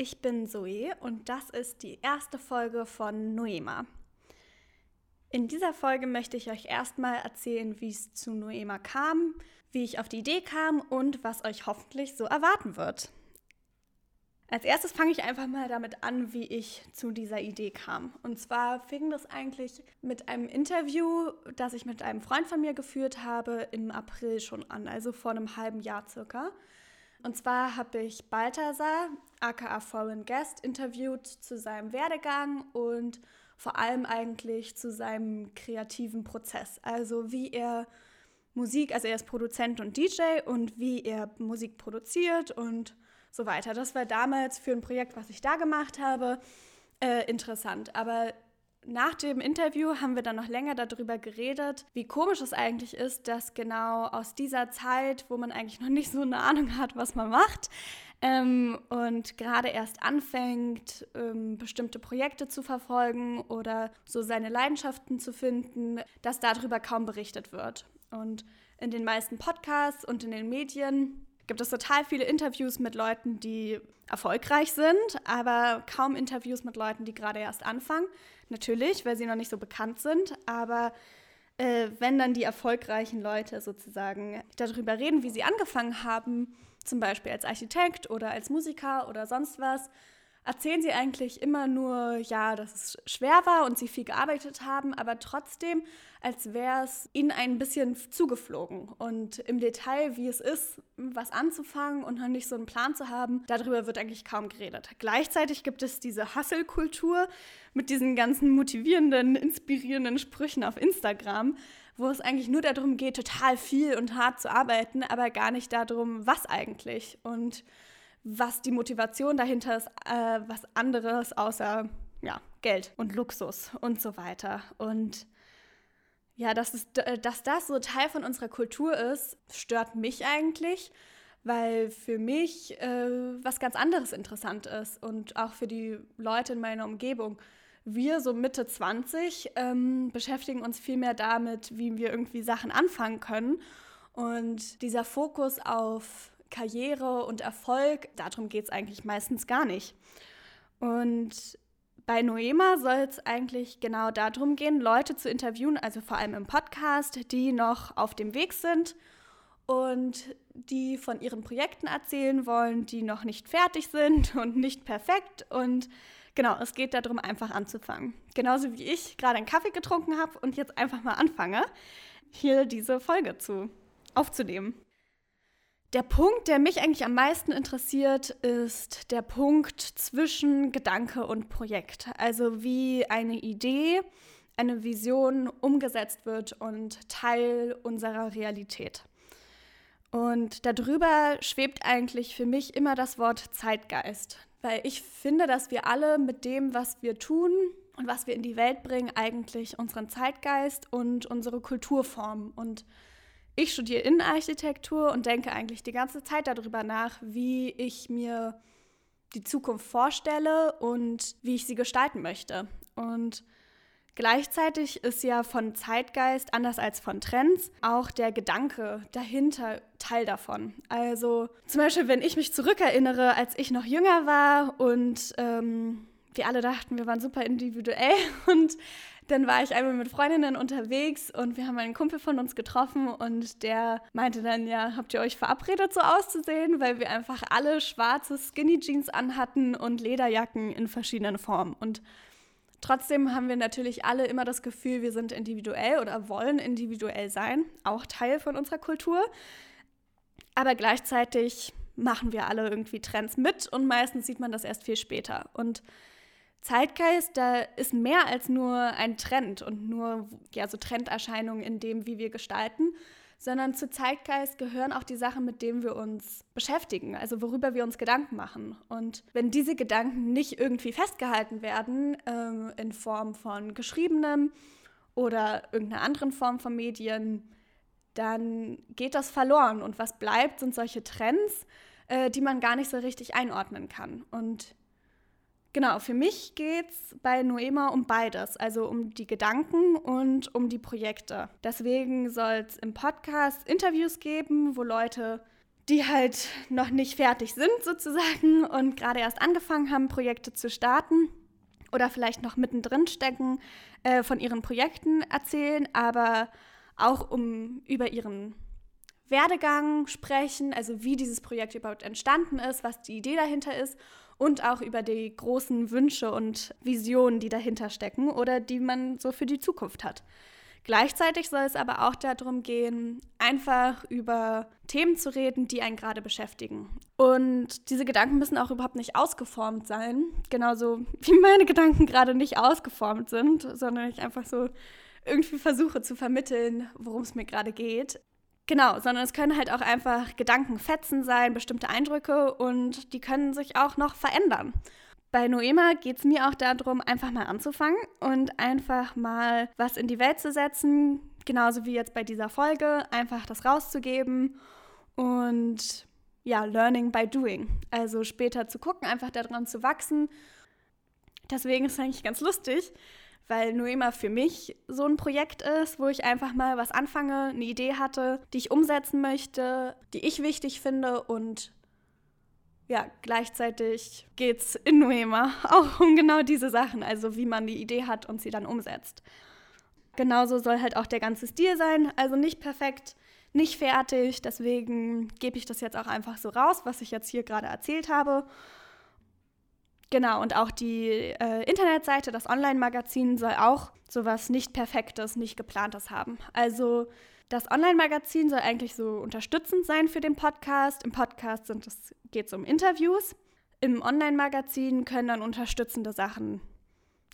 ich bin Zoe und das ist die erste Folge von Noema. In dieser Folge möchte ich euch erstmal erzählen, wie es zu Noema kam, wie ich auf die Idee kam und was euch hoffentlich so erwarten wird. Als erstes fange ich einfach mal damit an, wie ich zu dieser Idee kam. Und zwar fing das eigentlich mit einem Interview, das ich mit einem Freund von mir geführt habe, im April schon an, also vor einem halben Jahr circa. Und zwar habe ich Balthasar, aka Foreign Guest, interviewt zu seinem Werdegang und vor allem eigentlich zu seinem kreativen Prozess. Also wie er Musik, also er ist Produzent und DJ und wie er Musik produziert und so weiter. Das war damals für ein Projekt, was ich da gemacht habe, äh, interessant. Aber nach dem Interview haben wir dann noch länger darüber geredet, wie komisch es eigentlich ist, dass genau aus dieser Zeit, wo man eigentlich noch nicht so eine Ahnung hat, was man macht, ähm, und gerade erst anfängt, ähm, bestimmte Projekte zu verfolgen oder so seine Leidenschaften zu finden, dass darüber kaum berichtet wird. Und in den meisten Podcasts und in den Medien gibt es total viele Interviews mit Leuten, die erfolgreich sind, aber kaum Interviews mit Leuten, die gerade erst anfangen. Natürlich, weil sie noch nicht so bekannt sind, aber äh, wenn dann die erfolgreichen Leute sozusagen darüber reden, wie sie angefangen haben, zum Beispiel als Architekt oder als Musiker oder sonst was, erzählen sie eigentlich immer nur, ja, dass es schwer war und sie viel gearbeitet haben, aber trotzdem, als wäre es ihnen ein bisschen zugeflogen. Und im Detail, wie es ist, was anzufangen und noch nicht so einen Plan zu haben, darüber wird eigentlich kaum geredet. Gleichzeitig gibt es diese Hustle-Kultur mit diesen ganzen motivierenden, inspirierenden Sprüchen auf Instagram, wo es eigentlich nur darum geht, total viel und hart zu arbeiten, aber gar nicht darum, was eigentlich. Und was die Motivation dahinter ist, äh, was anderes außer ja, Geld und Luxus und so weiter. Und ja, dass, es, dass das so Teil von unserer Kultur ist, stört mich eigentlich, weil für mich äh, was ganz anderes interessant ist und auch für die Leute in meiner Umgebung. Wir, so Mitte 20, ähm, beschäftigen uns viel mehr damit, wie wir irgendwie Sachen anfangen können. Und dieser Fokus auf Karriere und Erfolg, darum geht es eigentlich meistens gar nicht. Und bei Noema soll es eigentlich genau darum gehen, Leute zu interviewen, also vor allem im Podcast, die noch auf dem Weg sind und die von ihren Projekten erzählen wollen, die noch nicht fertig sind und nicht perfekt. Und genau, es geht darum, einfach anzufangen. Genauso wie ich gerade einen Kaffee getrunken habe und jetzt einfach mal anfange, hier diese Folge zu aufzunehmen. Der Punkt, der mich eigentlich am meisten interessiert, ist der Punkt zwischen Gedanke und Projekt. Also wie eine Idee, eine Vision umgesetzt wird und Teil unserer Realität. Und darüber schwebt eigentlich für mich immer das Wort Zeitgeist, weil ich finde, dass wir alle mit dem, was wir tun und was wir in die Welt bringen, eigentlich unseren Zeitgeist und unsere Kultur formen. Und ich studiere Innenarchitektur und denke eigentlich die ganze Zeit darüber nach, wie ich mir die Zukunft vorstelle und wie ich sie gestalten möchte. Und gleichzeitig ist ja von Zeitgeist, anders als von Trends, auch der Gedanke dahinter Teil davon. Also zum Beispiel, wenn ich mich zurückerinnere, als ich noch jünger war und ähm, wir alle dachten, wir waren super individuell und dann war ich einmal mit Freundinnen unterwegs und wir haben einen Kumpel von uns getroffen und der meinte dann, ja, habt ihr euch verabredet, so auszusehen, weil wir einfach alle schwarze Skinny Jeans anhatten und Lederjacken in verschiedenen Formen. Und trotzdem haben wir natürlich alle immer das Gefühl, wir sind individuell oder wollen individuell sein, auch Teil von unserer Kultur. Aber gleichzeitig machen wir alle irgendwie Trends mit und meistens sieht man das erst viel später. Und Zeitgeist, da ist mehr als nur ein Trend und nur ja, so Trenderscheinungen in dem, wie wir gestalten, sondern zu Zeitgeist gehören auch die Sachen, mit denen wir uns beschäftigen, also worüber wir uns Gedanken machen. Und wenn diese Gedanken nicht irgendwie festgehalten werden, ähm, in Form von geschriebenem oder irgendeiner anderen Form von Medien, dann geht das verloren. Und was bleibt, sind solche Trends, äh, die man gar nicht so richtig einordnen kann. Und Genau, für mich geht es bei Noema um beides, also um die Gedanken und um die Projekte. Deswegen soll es im Podcast Interviews geben, wo Leute die halt noch nicht fertig sind sozusagen und gerade erst angefangen haben, Projekte zu starten oder vielleicht noch mittendrin stecken, äh, von ihren Projekten erzählen, aber auch um über ihren Werdegang sprechen, also wie dieses Projekt überhaupt entstanden ist, was die Idee dahinter ist und auch über die großen Wünsche und Visionen, die dahinter stecken oder die man so für die Zukunft hat. Gleichzeitig soll es aber auch darum gehen, einfach über Themen zu reden, die einen gerade beschäftigen. Und diese Gedanken müssen auch überhaupt nicht ausgeformt sein, genauso wie meine Gedanken gerade nicht ausgeformt sind, sondern ich einfach so irgendwie versuche zu vermitteln, worum es mir gerade geht. Genau, sondern es können halt auch einfach Gedankenfetzen sein, bestimmte Eindrücke und die können sich auch noch verändern. Bei Noema geht es mir auch darum, einfach mal anzufangen und einfach mal was in die Welt zu setzen, genauso wie jetzt bei dieser Folge, einfach das rauszugeben und ja, Learning by Doing. Also später zu gucken, einfach daran zu wachsen. Deswegen ist es eigentlich ganz lustig, weil Noema für mich so ein Projekt ist, wo ich einfach mal was anfange, eine Idee hatte, die ich umsetzen möchte, die ich wichtig finde und ja, gleichzeitig geht es in Noema auch um genau diese Sachen, also wie man die Idee hat und sie dann umsetzt. Genauso soll halt auch der ganze Stil sein, also nicht perfekt, nicht fertig, deswegen gebe ich das jetzt auch einfach so raus, was ich jetzt hier gerade erzählt habe. Genau, und auch die äh, Internetseite, das Online-Magazin soll auch sowas nicht Perfektes, nicht Geplantes haben. Also das Online-Magazin soll eigentlich so unterstützend sein für den Podcast. Im Podcast geht es um Interviews. Im Online-Magazin können dann unterstützende Sachen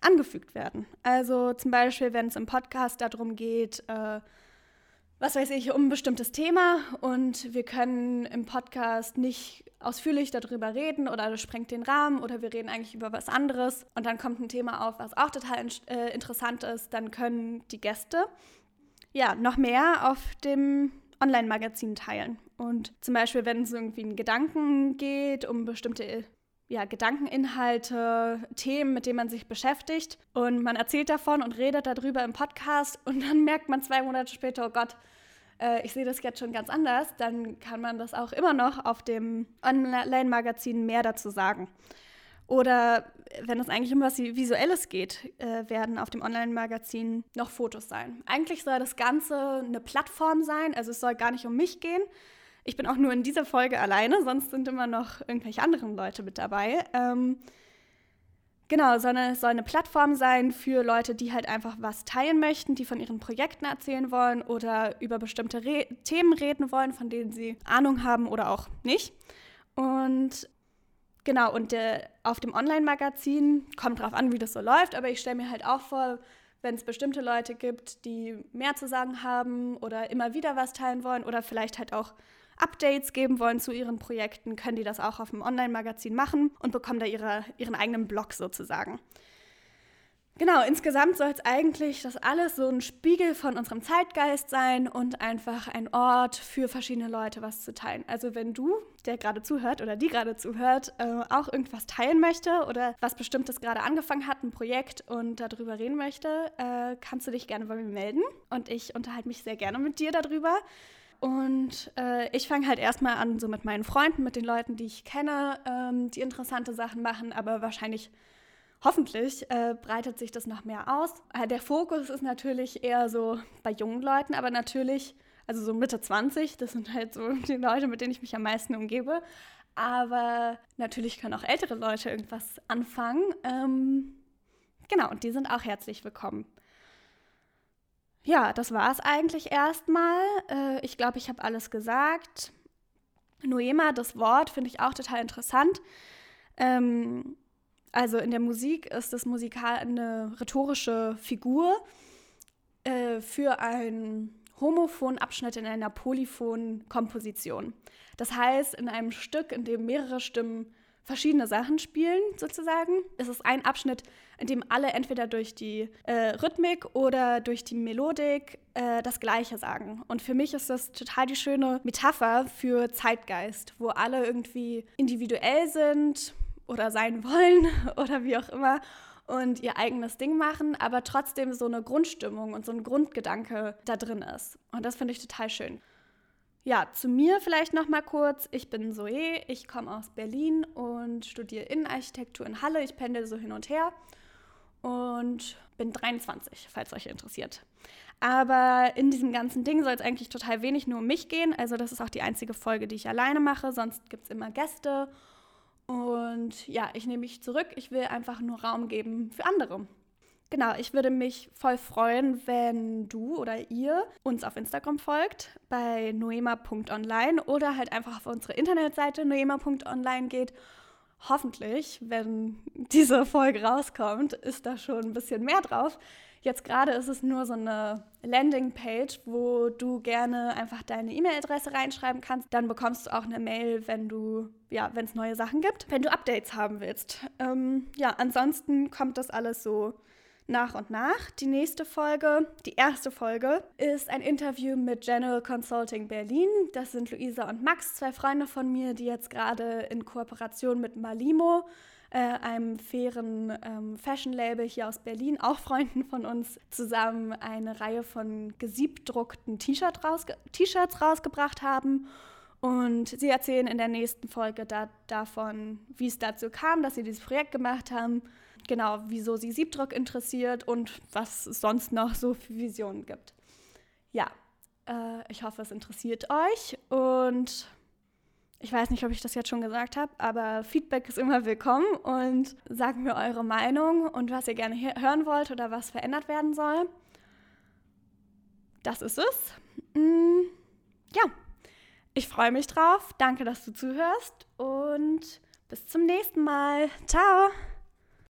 angefügt werden. Also zum Beispiel, wenn es im Podcast darum geht, äh, was weiß ich, um ein bestimmtes Thema und wir können im Podcast nicht ausführlich darüber reden oder das sprengt den Rahmen oder wir reden eigentlich über was anderes und dann kommt ein Thema auf, was auch total äh, interessant ist, dann können die Gäste ja, noch mehr auf dem Online-Magazin teilen. Und zum Beispiel, wenn es irgendwie einen Gedanken geht, um bestimmte ja, Gedankeninhalte, Themen, mit denen man sich beschäftigt und man erzählt davon und redet darüber im Podcast und dann merkt man zwei Monate später, oh Gott, äh, ich sehe das jetzt schon ganz anders, dann kann man das auch immer noch auf dem Online-Magazin mehr dazu sagen. Oder wenn es eigentlich um was Visuelles geht, äh, werden auf dem Online-Magazin noch Fotos sein. Eigentlich soll das Ganze eine Plattform sein, also es soll gar nicht um mich gehen. Ich bin auch nur in dieser Folge alleine, sonst sind immer noch irgendwelche anderen Leute mit dabei. Ähm, genau, sondern es soll eine Plattform sein für Leute, die halt einfach was teilen möchten, die von ihren Projekten erzählen wollen oder über bestimmte Re Themen reden wollen, von denen sie Ahnung haben oder auch nicht. Und Genau, und äh, auf dem Online-Magazin, kommt drauf an, wie das so läuft, aber ich stelle mir halt auch vor, wenn es bestimmte Leute gibt, die mehr zu sagen haben oder immer wieder was teilen wollen oder vielleicht halt auch Updates geben wollen zu ihren Projekten, können die das auch auf dem Online-Magazin machen und bekommen da ihre, ihren eigenen Blog sozusagen. Genau, insgesamt soll es eigentlich das alles so ein Spiegel von unserem Zeitgeist sein und einfach ein Ort für verschiedene Leute was zu teilen. Also wenn du, der gerade zuhört oder die gerade zuhört, äh, auch irgendwas teilen möchte oder was Bestimmtes gerade angefangen hat, ein Projekt und darüber reden möchte, äh, kannst du dich gerne bei mir melden und ich unterhalte mich sehr gerne mit dir darüber. Und äh, ich fange halt erstmal an, so mit meinen Freunden, mit den Leuten, die ich kenne, ähm, die interessante Sachen machen, aber wahrscheinlich hoffentlich äh, breitet sich das noch mehr aus. Äh, der Fokus ist natürlich eher so bei jungen Leuten, aber natürlich, also so Mitte 20, das sind halt so die Leute, mit denen ich mich am meisten umgebe. Aber natürlich können auch ältere Leute irgendwas anfangen. Ähm, genau, und die sind auch herzlich willkommen. Ja, das war es eigentlich erstmal. Äh, ich glaube, ich habe alles gesagt. Noema, das Wort, finde ich auch total interessant. Ähm, also in der Musik ist das Musikal eine rhetorische Figur äh, für einen homophonen Abschnitt in einer polyphonen Komposition. Das heißt, in einem Stück, in dem mehrere Stimmen verschiedene Sachen spielen, sozusagen, ist es ein Abschnitt, in dem alle entweder durch die äh, Rhythmik oder durch die Melodik äh, das Gleiche sagen. Und für mich ist das total die schöne Metapher für Zeitgeist, wo alle irgendwie individuell sind, oder sein wollen oder wie auch immer und ihr eigenes Ding machen, aber trotzdem so eine Grundstimmung und so ein Grundgedanke da drin ist. Und das finde ich total schön. Ja, zu mir vielleicht noch mal kurz. Ich bin Zoe, ich komme aus Berlin und studiere Innenarchitektur in Halle. Ich pendel so hin und her und bin 23, falls euch interessiert. Aber in diesem ganzen Ding soll es eigentlich total wenig nur um mich gehen. Also das ist auch die einzige Folge, die ich alleine mache. Sonst gibt es immer Gäste. Und ja, ich nehme mich zurück. Ich will einfach nur Raum geben für andere. Genau, ich würde mich voll freuen, wenn du oder ihr uns auf Instagram folgt bei noema.online oder halt einfach auf unsere Internetseite noema.online geht hoffentlich, wenn diese Folge rauskommt, ist da schon ein bisschen mehr drauf. Jetzt gerade ist es nur so eine Landingpage, wo du gerne einfach deine E-Mail-Adresse reinschreiben kannst. Dann bekommst du auch eine Mail, wenn du, ja, wenn es neue Sachen gibt, wenn du Updates haben willst. Ähm, ja, ansonsten kommt das alles so nach und nach. Die nächste Folge, die erste Folge, ist ein Interview mit General Consulting Berlin. Das sind Luisa und Max, zwei Freunde von mir, die jetzt gerade in Kooperation mit Malimo, äh, einem fairen ähm, Fashion-Label hier aus Berlin, auch Freunden von uns, zusammen eine Reihe von gesiebdruckten T-Shirts rausge rausgebracht haben. Und sie erzählen in der nächsten Folge da davon, wie es dazu kam, dass sie dieses Projekt gemacht haben genau, wieso sie Siebdruck interessiert und was es sonst noch so für Visionen gibt. Ja, äh, ich hoffe, es interessiert euch und ich weiß nicht, ob ich das jetzt schon gesagt habe, aber Feedback ist immer willkommen und sagt mir eure Meinung und was ihr gerne hören wollt oder was verändert werden soll. Das ist es. Mm, ja, ich freue mich drauf. Danke, dass du zuhörst und bis zum nächsten Mal. Ciao!